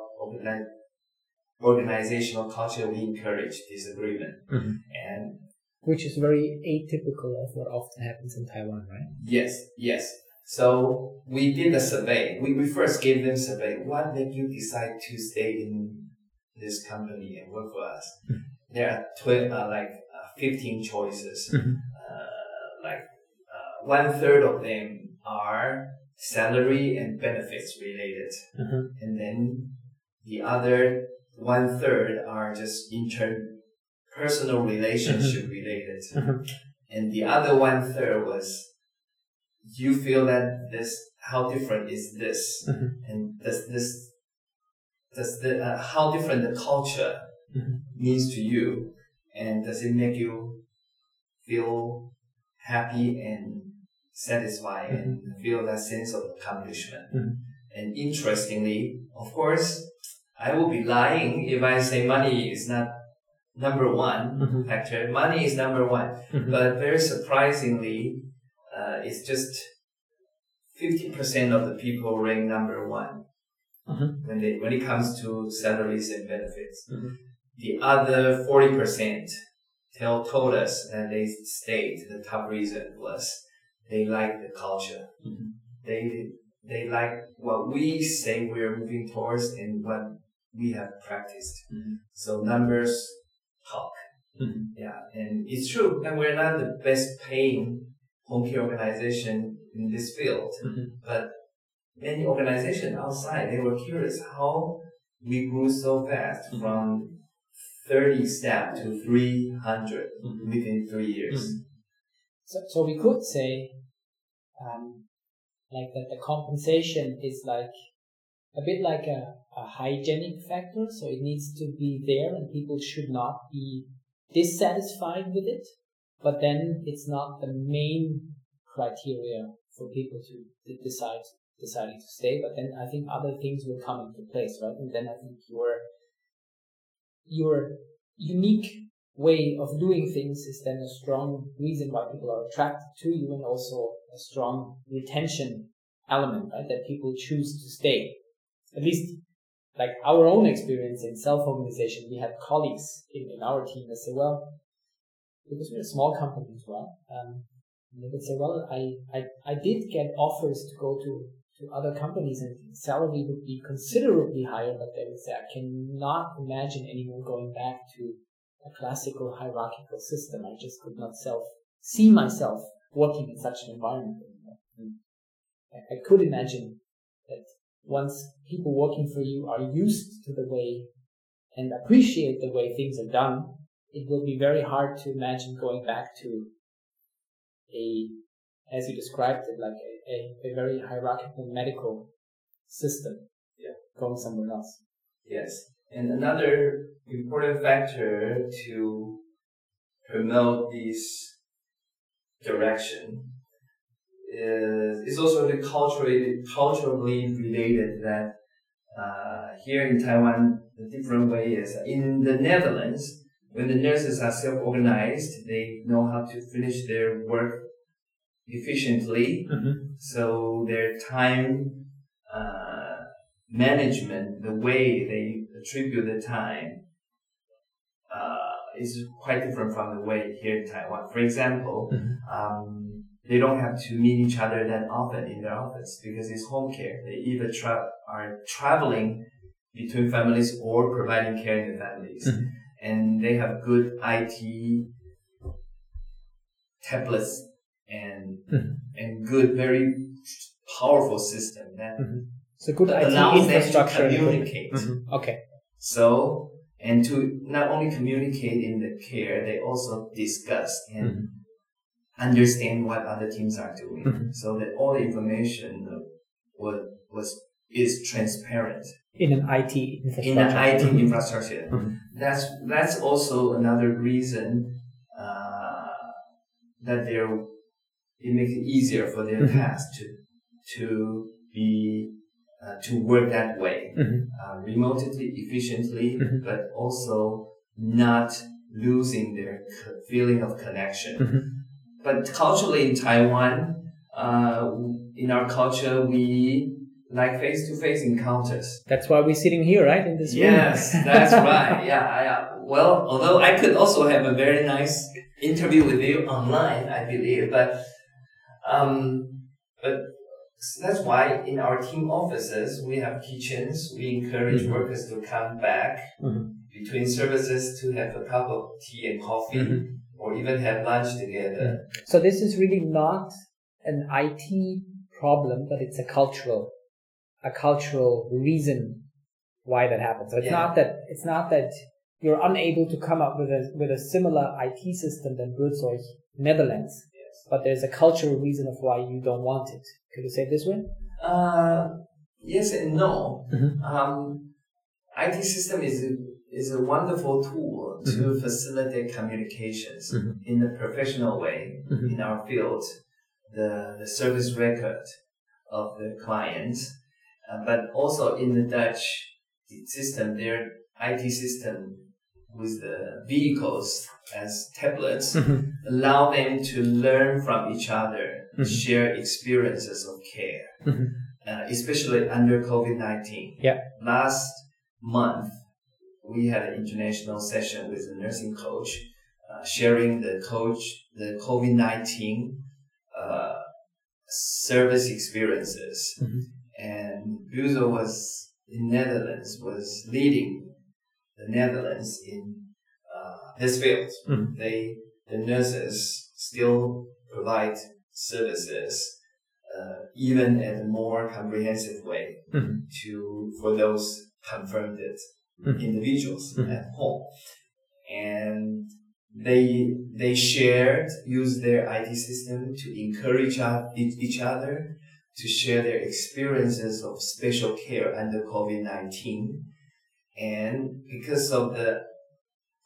organizational culture, we encourage disagreement. Mhm. And Which is very atypical of what often happens in Taiwan, right? yes, yes. So we did a survey. We, we first gave them survey. What made you decide to stay in this company and work for us? Mhm. There are tw- uh, like uh, 15 choices. Mhm. uh, like uh, one third of them are salary and benefits related, Uh-huh. and then the other one third are just intern personal relationship related, Uh-huh. and the other one third was you feel that this how different is this, Mhm. and does this does the uh, how different the culture means to you, and does it make you feel happy and satisfied and feel that sense of accomplishment. And interestingly, of course, I will be lying if I say money is not number one Mhm. factor. Money is number one, Mhm. but very surprisingly, uh, it's just 50% of the people rank number one Mhm. when they, when it comes to salaries and benefits. Mhm. The other 40% tell, told us that they stayed. The top reason was they like the culture. Mhm. They, they like what we say we're moving towards and what we have practiced. Mhm. So numbers talk. Mhm. Yeah, and it's true. And we're not the best paying home care organization in this field, Mhm. but many organizations outside, they were curious how we grew so fast Mhm. from 30 staff to 300 Mhm. within three years. Mhm. So, so we could say, um, like that the compensation is like a bit like a, a hygienic factor. So it needs to be there and people should not be dissatisfied with it. But then it's not the main criteria for people to, decide, deciding to stay. But then I think other things will come into place, right? And then I think your, your unique way of doing things is then a strong reason why people are attracted to you and also a strong retention element, right? That people choose to stay. At least like our own experience in self-organization, we had colleagues in, in our team that say, well, because we're a small company as well, um, they would say, well, I, I, I did get offers to go to, to other companies and salary would be considerably higher, but they would say, I cannot imagine anyone going back to a classical hierarchical system. I just could not self see myself working in such an environment anymore. And I, I could imagine that once people working for you are used to the way and appreciate the way things are done, it will be very hard to imagine going back to a, as you described it, like a, a, a very hierarchical medical system. Yeah. Going somewhere else. Yes. And another important factor to promote this direction is, is also the culturally, culturally related that uh, here in Taiwan, the different way is in the Netherlands, when the nurses are self-organized, they know how to finish their work efficiently. Mm-hmm. So their time uh, management, the way they attribute the time, uh, is quite different from the way here in Taiwan. For example, Mhm. um, they don't have to meet each other that often in their office because it's home care. They either tra- are traveling between families or providing care in the families. Mhm. And they have good IT tablets and Mhm. and good, very powerful system that Mhm. It's a good IT allows them to infrastructure. and equipment. communicate. Mhm. Okay. So, and to not only communicate in the care, they also discuss and Mhm. Understand what other teams are doing, Mhm. so that all the information was was is transparent In an IT in infrastructure. an IT Mhm. infrastructure. Mhm. That's that's also another reason uh, that they're it makes it easier for their Mhm. task to to be uh, to work that way Mhm. uh, remotely, efficiently, but also not losing their co- feeling of connection. But culturally in Taiwan, uh, in our culture, we like face-to-face encounters. That's why we're sitting here, right? In this room. Yes, that's [laughs] right. Yeah, I, uh, well, although I could also have a very nice interview with you online, I believe, but um, but that's why in our team offices we have kitchens. We encourage Mhm. workers to come back Mhm. between services to have a cup of tea and coffee, Mhm. Or even have lunch together. So this is really not an IT problem, but it's a cultural, a cultural reason why that happens. So it's Yeah. not that it's not that you're unable to come up with a with a similar IT system than Buurtzorg Netherlands, Yes. but there's a cultural reason of why you don't want it. Could you say it this way? Uh, yes and no. Mhm. Um, IT system is is a wonderful tool to facilitate communications Mhm. in a professional way Mhm. in our field, the, the service record of the client, uh, but also in the Dutch system, their IT system with the vehicles as tablets allow them to learn from each other, Mhm. share experiences of care Mhm. uh, especially under COVID 19. Yeah. Last month, we had an international session with a nursing coach, uh, sharing the coach, the COVID 19 uh, service experiences. Mhm. And Buurtzorg was in the Netherlands, was leading the Netherlands in uh, this field. Mhm. They, the nurses still provide services uh, even in a more comprehensive way Mhm. to for those confirmed Mhm. individuals Mhm. at home, and they they shared use their IT system to encourage each each other to share their experiences of special care under COVID nineteen, and because of the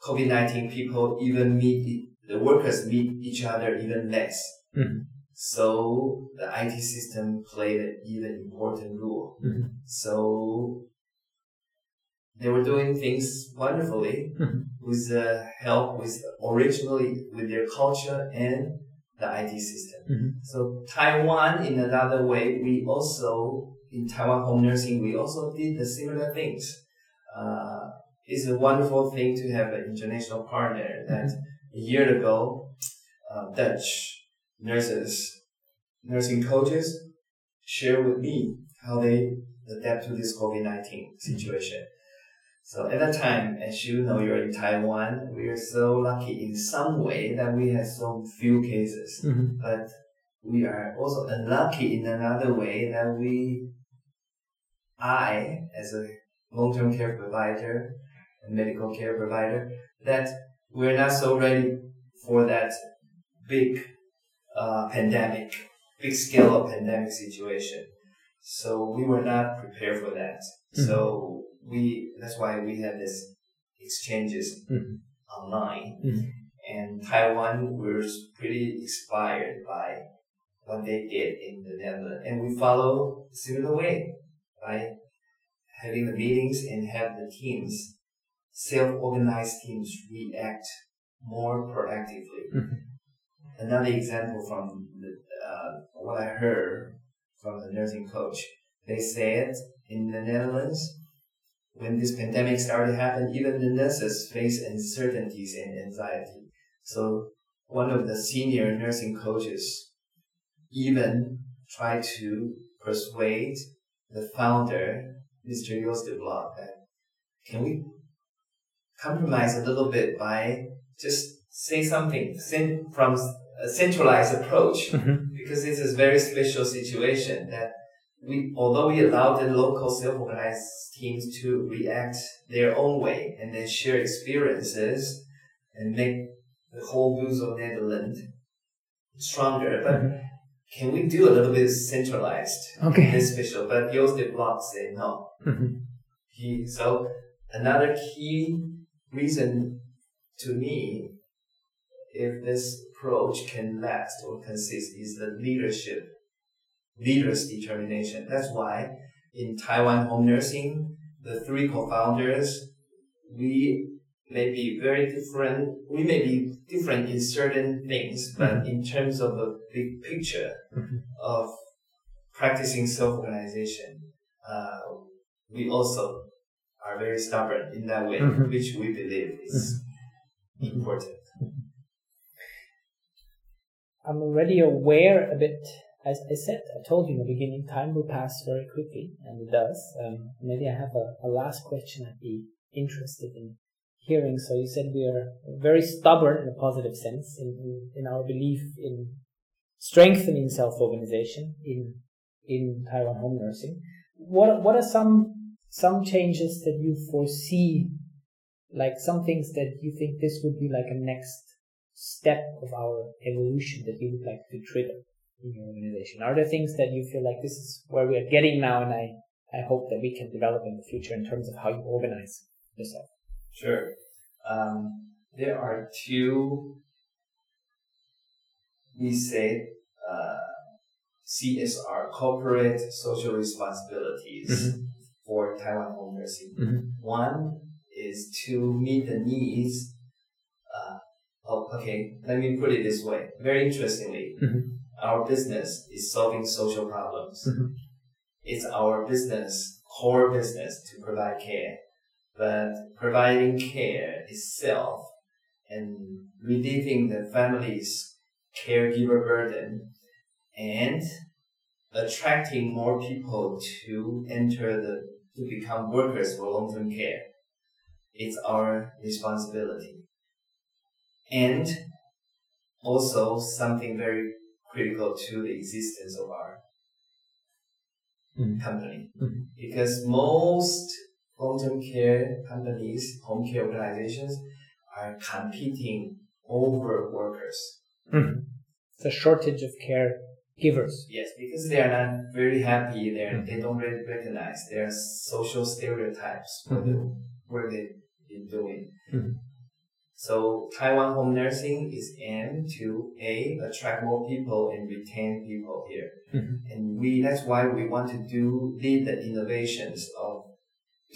COVID nineteen, people even meet the workers meet each other even less. Mhm. So the IT system played an even important role. Mhm. So they were doing things wonderfully [laughs] with the help with originally with their culture and the IT system. Mhm. So Taiwan, in another way, we also in Taiwan home nursing, we also did the similar things. Uh, it's a wonderful thing to have an international partner that a year ago, uh, Dutch nurses, nursing coaches share with me how they adapt to this COVID-19 situation. So at that time, as you know, you're in Taiwan, we are so lucky in some way that we have so few cases Mhm. but we are also unlucky in another way that we, I, as a long-term care provider, a medical care provider, that we're not so ready for that big uh, pandemic, big scale of pandemic situation. So we were not prepared for that. So we, that's why we had this exchanges Mhm. online Mhm. and Taiwan was pretty inspired by what they did in the Netherlands, and we follow a similar way by having the meetings and have the teams, self-organized teams, react more proactively. Mhm. Another example from the, uh, what I heard from the nursing coach, they said in the Netherlands, when this pandemic started to happen, even the nurses face uncertainties and anxiety. So one of the senior nursing coaches even tried to persuade the founder, Mr. Jos de Blok, that can we compromise a little bit by just say something, from a centralized approach Mhm. because it's a very special situation that we, although we allow the local self-organized teams to react their own way and then share experiences and make the whole Buurtzorg Netherlands stronger, but Mhm. can we do a little bit centralized? Okay. This special, but Jos de Blok said no. Mhm. He, so another key reason to me, if this approach can last or consist, is the leadership, leaders' determination. That's why in Taiwan home nursing, the three co-founders, we may be very different. We may be different in certain things, but in terms of the big picture Mhm. of practicing self-organization, uh, we also are very stubborn in that way, Mhm. which we believe is important. I'm already aware a bit. As I said, I told you in the beginning, time will pass very quickly, and it does. Um, maybe I have a, a last question I'd be interested in hearing. So you said we are very stubborn in a positive sense in, in, in our belief in strengthening self-organization in in Taiwan home nursing. What what are some some changes that you foresee, like some things that you think this would be like a next step of our evolution that you would like to trigger in your organization? Are there things that you feel like this is where we are getting now, and I I hope that we can develop in the future in terms of how you organize yourself? Sure. Um, there are two, we say, uh, CSR, corporate social responsibilities Mhm. for Taiwan home nursing. Mm-hmm. One is to meet the needs. Uh, oh, okay, let me put it this way. Very interestingly, Mhm. Our business is solving social problems. Mhm. It's our business, core business, to provide care. But providing care itself and relieving the family's caregiver burden and attracting more people to enter the to become workers for long-term care. It's our responsibility. And also something very critical to the existence of our Mhm. company. Mhm. Because most long-term care companies, home care organizations are competing over workers. The shortage of care givers. Yes, because they are not very happy. They Mhm. they don't really recognize their social stereotypes for the work they've been doing. Mhm. So Taiwan home nursing is aimed to a attract more people and retain people here. Mhm. And we that's why we want to do lead the innovations of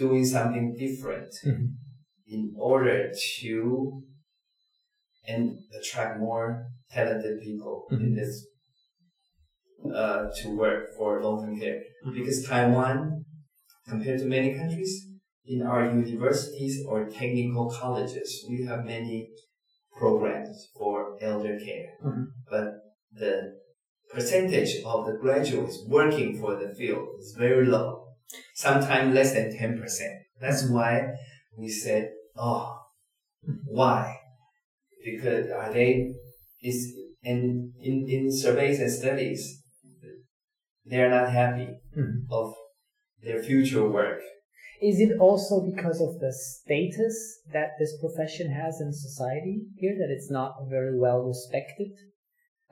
doing something different Mhm. in order to and attract more talented people in Mhm. this uh, to work for long-term care Mhm. because Taiwan compared to many countries in our universities or technical colleges we have many programs for elder care. Mhm. but the percentage of the graduates working for the field is very low sometimes less than 10% that's why we said oh why? Because are they is in in in surveys and studies they are not happy Mhm. of their future work Is it also because of the status that this profession has in society here that it's not a very well respected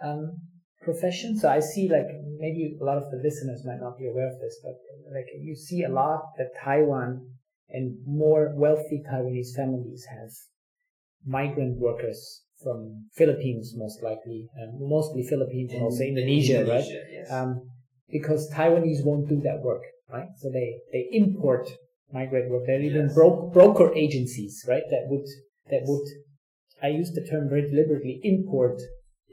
um, profession? So I see like maybe a lot of the listeners might not be aware of this, but like you see a lot that Taiwan and more wealthy Taiwanese families have migrant workers from Philippines most likely, um, mostly Philippines and also Indonesia, right? yes. um, because Taiwanese won't do that work, right? So they, they import migrant work. There are even Yes. bro- broker agencies, right? That would that would I use the term very deliberately import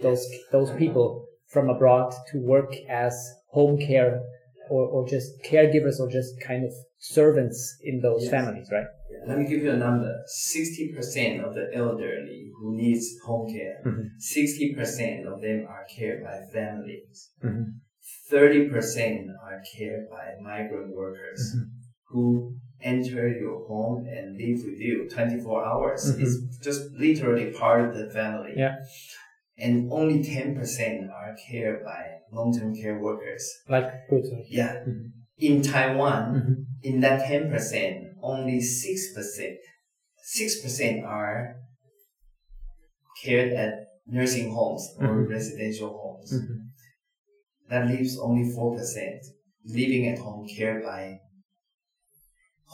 those those people from abroad to work as home care or, or just caregivers or just kind of servants in those Yes. families, right? Yeah, Let me give you a number. 60% of the elderly who needs home care, Mhm. 60% of them are cared by families. Mm-hmm. 30% are cared by migrant workers Mm-hmm. Who enter your home and live with you 24 hours. Mhm. It's just literally part of the family. Yeah. and only 10% are cared by long-term care workers. Like Puerto Yeah. Mhm. In Taiwan, Mhm. in that 10%, only 6%, 6% are cared at nursing homes or Mhm. residential homes. Mhm. That leaves only 4% living at home cared by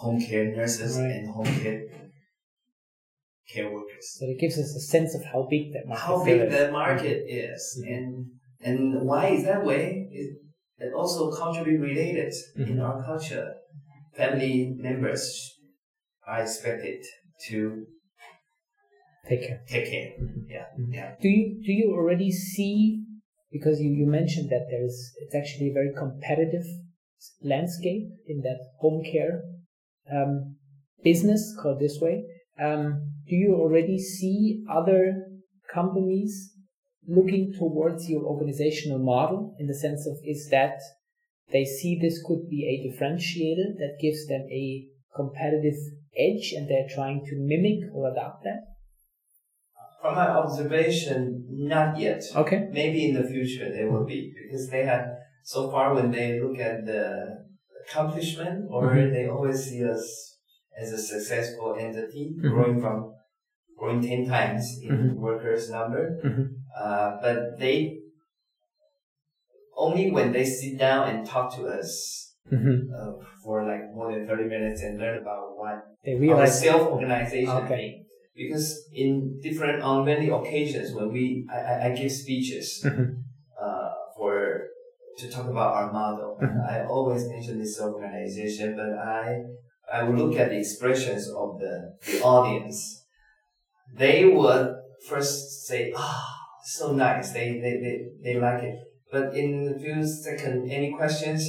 home care nurses Right. and home care care workers. So it gives us a sense of how big that market How big is. that market is Mhm. and and why is that way? It, it also culturally related in Mhm. our culture. Family members are expected to Take care. take care. Mhm. Yeah, Mhm. yeah. Do you do you already see because you, you mentioned that there is it's actually a very competitive landscape in that home care um, business called this way. Um, do you already see other companies looking towards your organizational model in the sense of is that they see this could be a differentiator that gives them a competitive edge and they're trying to mimic or adapt that? From my observation, not yet. Okay. Maybe in the future they will be because they have so far when they look at the accomplishment or Mhm. they always see us as a successful entity Mhm. growing from growing 10 times in Mhm. workers number. Mhm. Uh, but they only when they sit down and talk to us Mm-hmm. uh, for like more than 30 minutes and learn about what They realize self-organization Okay. thing. Because in different, on many occasions when we, I, I, give speeches, Mhm. To talk about our model, Mhm. I always mention this organization, but I, I will look at the expressions of the, the audience. They would first say, ah, so nice. They, they, they, they like it. But in a few seconds, any questions?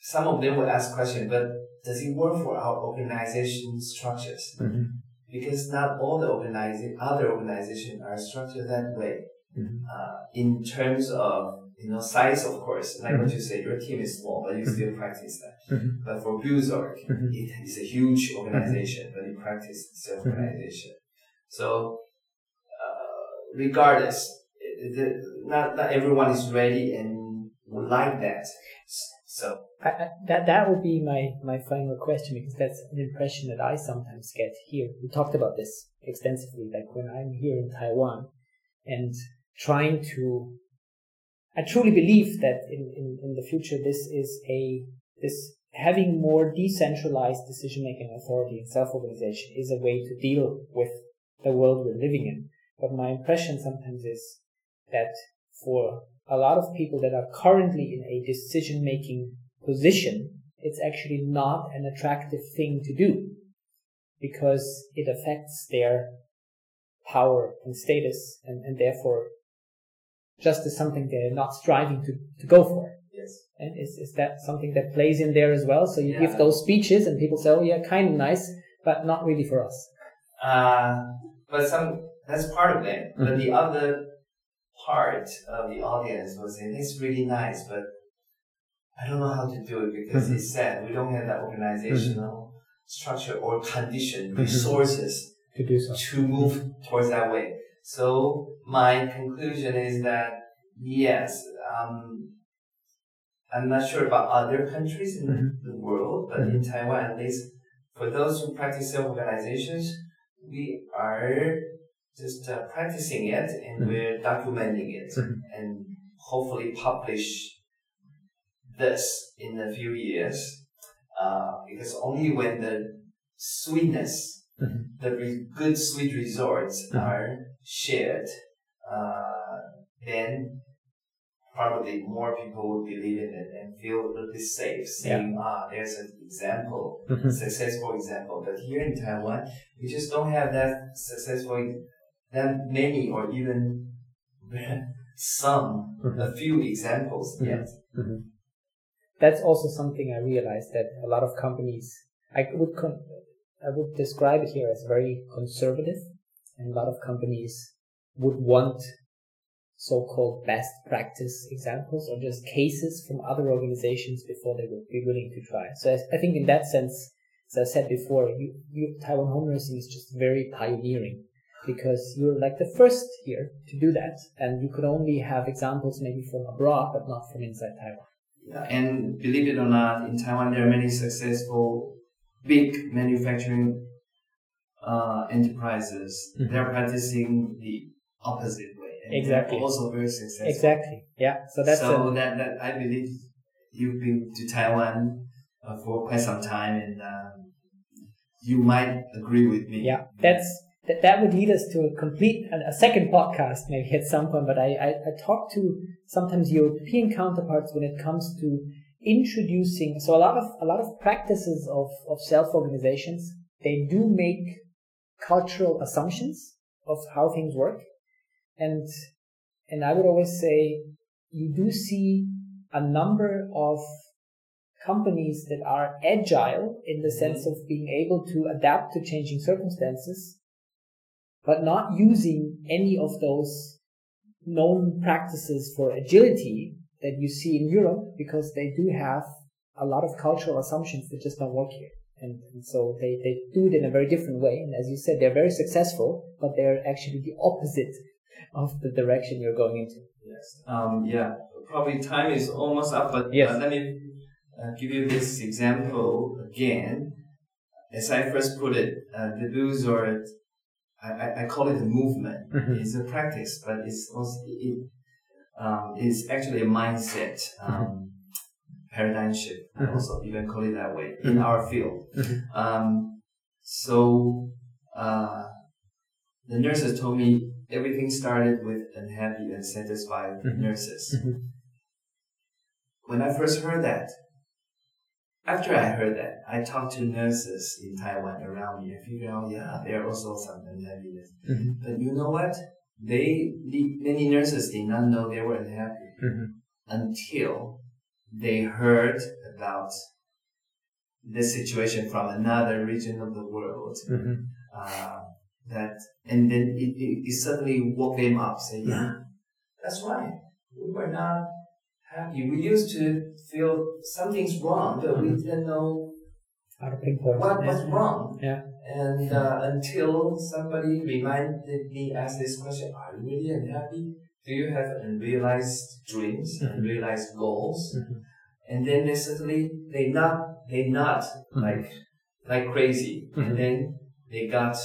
Some of them will ask questions, but does it work for our organization structures? Mhm. Because not all the organizing, other organizations are structured that way. Mhm. Uh, in terms of, you know, size, of course, like what Mhm. you say, your team is small, but you Mhm. still practice that. Mhm. But for Buurtzorg, Mhm. it is a huge organization, but you practice self-organization. So, uh, regardless, it, it, not, not everyone is ready and would like that. So, I, I, that that would be my my final question because that's an impression that I sometimes get here. We talked about this extensively, like when I'm here in Taiwan and trying to. I truly believe that in, in, in the future this is a this having more decentralized decision making authority and self organization is a way to deal with the world we're living in. But my impression sometimes is that for a lot of people that are currently in a decision making position, it's actually not an attractive thing to do because it affects their power and status and, and therefore just is something they're not striving to, to go for. yes. And is, is that something that plays in there as well? So you give those speeches and people say, oh yeah, kind of nice, but not really for us. Uh, but some, that's part of them. But Mhm. the other part of the audience was saying, it's really nice, but I don't know how to do it because Mhm. it's sad. We don't have that organizational structure or condition, Mhm. resources To do so. to move towards that way. So my conclusion is that yes, um, I'm not sure about other countries in Mhm. the world, but in Taiwan at least, for those who practice self-organizations, we are just uh, practicing it and Mhm. we're documenting it Mhm. and hopefully publish this in a few years. Uh, because only when the sweetness Mhm. the re- good sweet resorts Mhm. are shared, uh, then probably more people would believe in it and feel a little bit safe, saying, ah, there's an example, Mhm. successful example. But here in Taiwan, we just don't have that successful, that many or even [laughs] some, Mhm. a few examples Mhm. yet. Mhm. That's also something I realized that a lot of companies, I would con- I would describe it here as very conservative, and a lot of companies would want so-called best practice examples or just cases from other organizations before they would be willing to try. So I, think in that sense, as I said before, you, you, Taiwan home nursing is just very pioneering. because you're like the first here to do that, and you could only have examples maybe from abroad, but not from inside Taiwan. Yeah, and believe it or not, in Taiwan there are many successful big manufacturing uh, enterprises. Mhm. They're practicing the opposite way. And Exactly. Also very successful. Exactly. Yeah. So that's so a, that, that I believe you've been to Taiwan uh, for quite some time, and um, you might agree with me. yeah. That's that, that would lead us to a complete a, a second podcast maybe at some point. But I, I I talk to sometimes European counterparts when it comes to introducing. So a lot of a lot of practices of of self organizations they do make cultural assumptions of how things work, and and I would always say you do see a number of companies that are agile in the sense mm-hmm. of being able to adapt to changing circumstances, but not using any of those known practices for agility that you see in Europe because they do have a lot of cultural assumptions that just don't work here. And, and so they, they do it in a very different way. And as you said, they're very successful, but they're actually the opposite [laughs] of the direction you're going into. Yes. Um, yeah. Probably time is almost up, but Yes. uh, let me uh, give you this example again. As I first put it, uh, the Buurtzorg I, I, call it a movement. Mhm. It's a practice, but it's also it, um, it's actually a mindset um, paradigm shift. I Mhm. also even call it that way in Mhm. our field. Mhm. Um, so uh, the nurses told me everything started with unhappy, unsatisfied Mhm. nurses. Mhm. When I first heard that, after I heard that, I talked to nurses in Taiwan around me. I figured out, yeah, there are also some unhappiness. Mhm. But you know what? They, the, many nurses did not know they were unhappy Mhm. until they heard about the situation from another region of the world. Mhm. Uh, that and then it, it, it suddenly woke them up, saying, "Yeah, that's right. We were not happy. We used to feel something's wrong, but we Mhm. didn't know what yeah. was wrong." Yeah. And uh, until somebody reminded me, asked this question, are you really unhappy? Do you have unrealized dreams, Mhm. unrealized goals? Mhm. And then they suddenly, they not, they not Mhm. like, like crazy. And then they got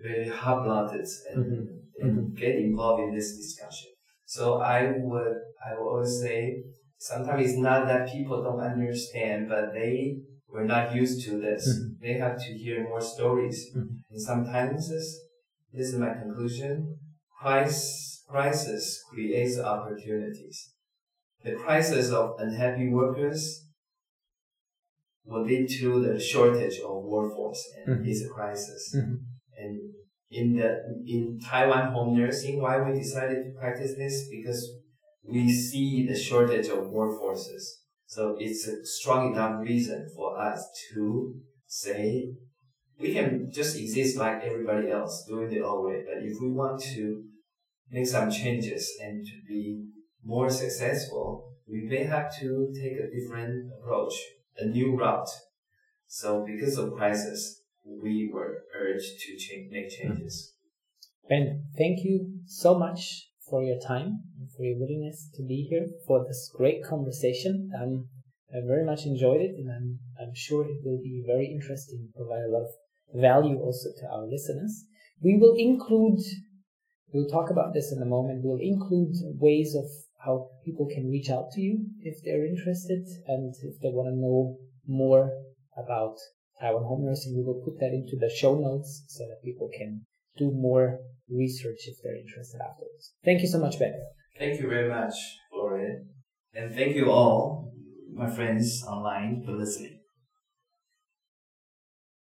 very hot-blooded and, Mhm. and get involved in this discussion. So I would, I would always say, sometimes it's not that people don't understand, but they were not used to this. They have to hear more stories. And sometimes this, this is my conclusion. Crisis, crisis creates opportunities. The crisis of unhappy workers will lead to the shortage of workforce and Mhm. it's a crisis. Mhm. And in the in Taiwan home nursing, why we decided to practice this because we see the shortage of workforces. So it's a strong enough reason for us to say we can just exist like everybody else, doing the old way. But if we want to make some changes and to be more successful, we may have to take a different approach, a new route. So because of crisis, we were urged to change, make changes. Ben, thank you so much for your time and for your willingness to be here for this great conversation. Um, I very much enjoyed it, and I'm I'm sure it will be very interesting provide a lot of value also to our listeners. We will include. We'll talk about this in a moment. We'll include ways of how people can reach out to you if they're interested and if they want to know more about Taiwan home nursing. We will put that into the show notes so that people can do more research if they're interested afterwards. Thank you so much, Ben. Thank you very much, Florian. And thank you all, my friends online, for listening.